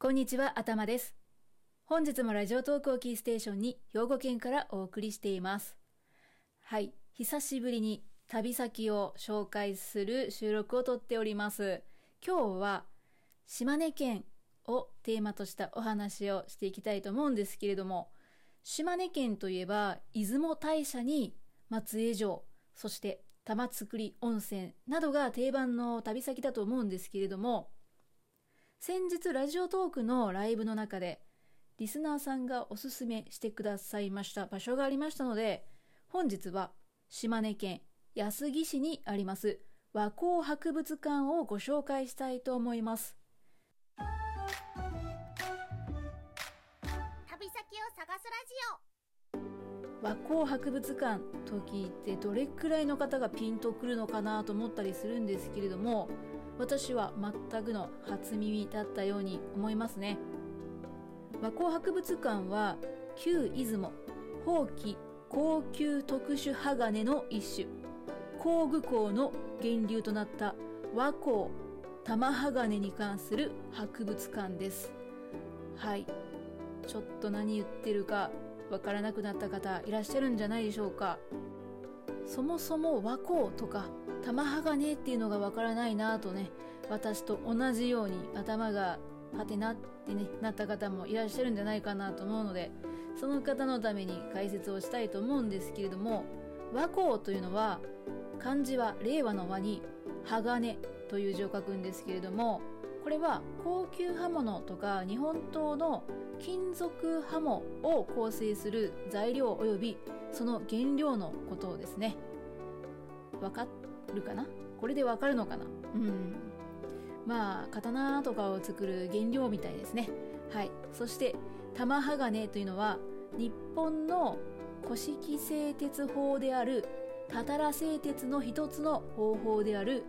こんにちは、頭です。本日もラジオトークをキーステーションに兵庫県からお送りしています。はい、久しぶりに旅先を紹介する収録をとっております。今日は島根県をテーマとしたお話をしていきたいと思うんですけれども、島根県といえば出雲大社に松江城、そして玉造温泉などが定番の旅先だと思うんですけれども、先日ラジオトークのライブの中で、リスナーさんがおすすめしてくださいました場所がありましたので、本日は島根県安来市にあります和光博物館をご紹介したいと思います。旅先を探すラジオ和光博物館と聞いてどれくらいの方がピンとくるのかなと思ったりするんですけれども、私は全くの初耳だったように思いますね。和光博物館は旧出雲宝器高級特殊鋼の一種。工具鋼の源流となった和光玉鋼に関する博物館です。はい。ちょっと何言ってるかわからなくなった方いらっしゃるんじゃないでしょうか。そもそも和光とか玉鋼っていうのがわからないなとね、私と同じように頭がはてなってね、なった方もいらっしゃるんじゃないかなと思うので、その方のために解説をしたいと思うんですけれども、和光というのは、漢字は令和の和に、鋼という字を書くんですけれども、これは高級刃物とか日本刀の金属刃物を構成する材料及びその原料のことですね。わかっるかな？これでわかるのかな？うん。まあ、刀とかを作る原料みたいですね。はい。そして、玉鋼というのは、日本の古式製鉄法である、たたら製鉄の一つの方法である、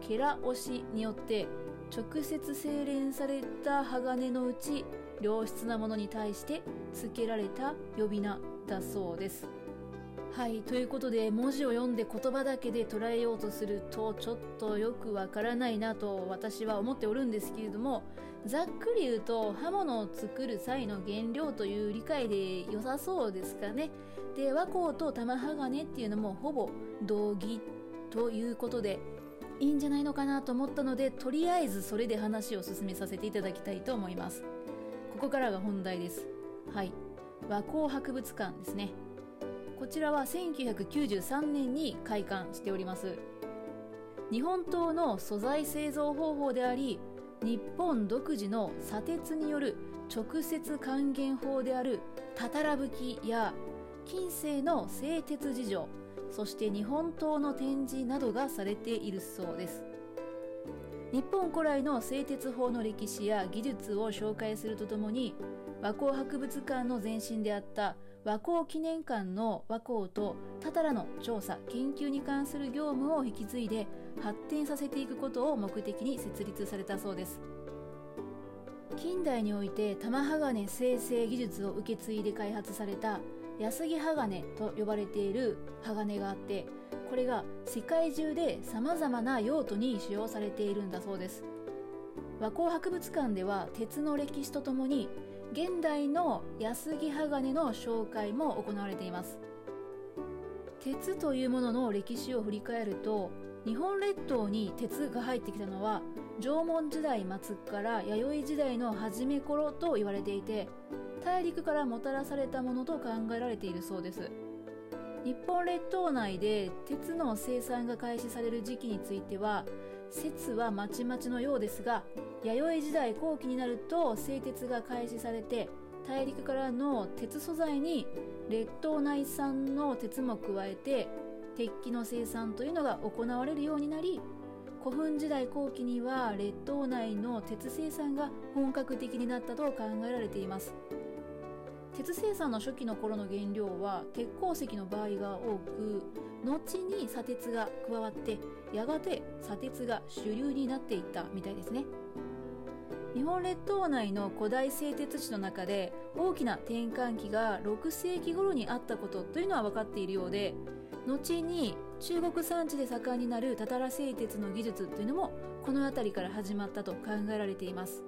ケラ押しによって直接精錬された鋼のうち良質なものに対して付けられた呼び名だそうです。はい。ということで、文字を読んで言葉だけで捉えようとすると、ちょっとよくわからないなと私は思っておるんですけれども、ざっくり言うと、刃物を作る際の原料という理解で良さそうですかね。で、和光と玉鋼っていうのもほぼ同義ということで、いいんじゃないのかなと思ったので、とりあえずそれで話を進めさせていただきたいと思います。ここからが本題です。はい。和光博物館ですね。こちらは1993年に開館しております。日本刀の素材製造方法であり、日本独自の砂鉄による直接還元法であるたたら吹きや近世の製鉄事情、そして日本刀の展示などがされているそうです。日本古来の製鉄法の歴史や技術を紹介するとともに、和光博物館の前身であった和光記念館の和光とたたらの調査研究に関する業務を引き継いで発展させていくことを目的に設立されたそうです。近代において玉鋼生成技術を受け継いで開発された安木鋼と呼ばれている鋼があってこれが世界中で様々な用途に使用されているんだそうです。和光博物館では鉄の歴史とともに現代の安木鋼の紹介も行われています。鉄というものの歴史を振り返ると日本列島に鉄が入ってきたのは縄文時代末から弥生時代の初め頃と言われていて大陸からもたらされたものと考えられているそうです。日本列島内で鉄の生産が開始される時期については説はまちまちのようですが弥生時代後期になると製鉄が開始されて大陸からの鉄素材に列島内産の鉄も加えて鉄器の生産というのが行われるようになり古墳時代後期には列島内の鉄生産が本格的になったと考えられています。鉄生産の初期の頃の原料は鉄鉱石の場合が多く後に砂鉄が加わってやがて砂鉄が主流になっていったみたいですね。日本列島内の古代製鉄地の中で大きな転換期が6世紀頃にあったことというのは分かっているようで後に中国山地で盛んになるたたら製鉄の技術というのもこの辺りから始まったと考えられています。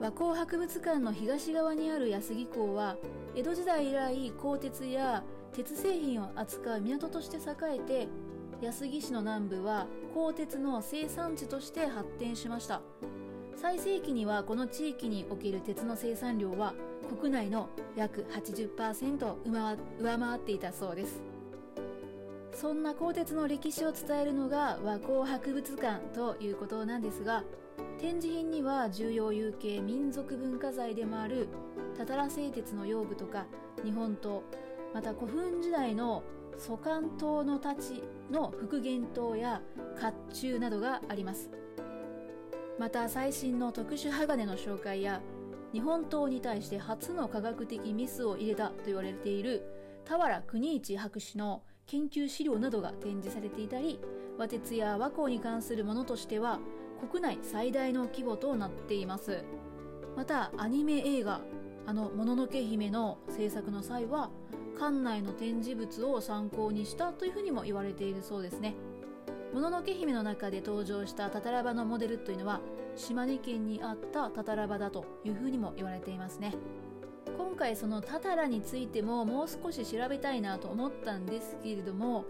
和光博物館の東側にある安来港は江戸時代以来鋼鉄や鉄製品を扱う港として栄えて安来市の南部は鋼鉄の生産地として発展しました。最盛期にはこの地域における鉄の生産量は国内の約80%上回っていたそうです。そんな鋼鉄の歴史を伝えるのが和光博物館ということなんですが展示品には重要有形民族文化財でもあるたたら製鉄の用具とか日本刀また古墳時代の祖官刀の太刀の復元刀や甲冑などがあります。また最新の特殊鋼の紹介や日本刀に対して初の科学的ミスを入れたと言われている俵国一博士の研究資料などが展示されていたり和鉄や和光に関するものとしては国内最大の規模となっています。またアニメ映画あの「もののけ姫」の制作の際は館内の展示物を参考にしたというふうにも言われているそうですね。もののけ姫の中で登場したタタラバのモデルというのは島根県にあったタタラバだというふうにも言われていますね。今回そのタタラについてももう少し調べたいなと思ったんですけれども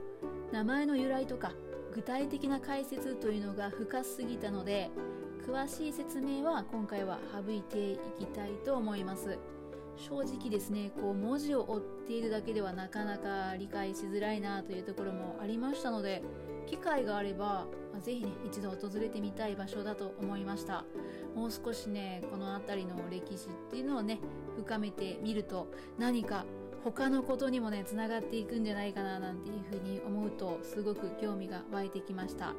名前の由来とか具体的な解説というのが深すぎたので詳しい説明は今回は省いていきたいと思います。正直ですねこう文字を追っているだけではなかなか理解しづらいなというところもありましたので機会があれば、まあ、ぜひね一度訪れてみたい場所だと思いました。もう少しねこの辺りの歴史っていうのをね深めてみると何か他のことにもねつながっていくんじゃないかななんていうふうに思うとすごく興味が湧いてきました。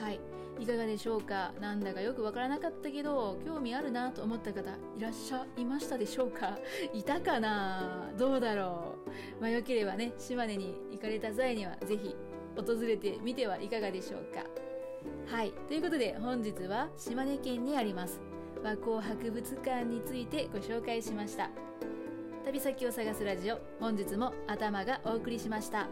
はい。いかがでしょうか？なんだかよくわからなかったけど興味あるなと思った方いらっしゃいましたでしょうか？いたかな？どうだろう？まあよければね島根に行かれた際にはぜひ訪れてみてはいかがでしょうか？はい。ということで本日は島根県にあります。和光博物館についてご紹介しました。旅先を探すラジオ本日も頭がお送りしました。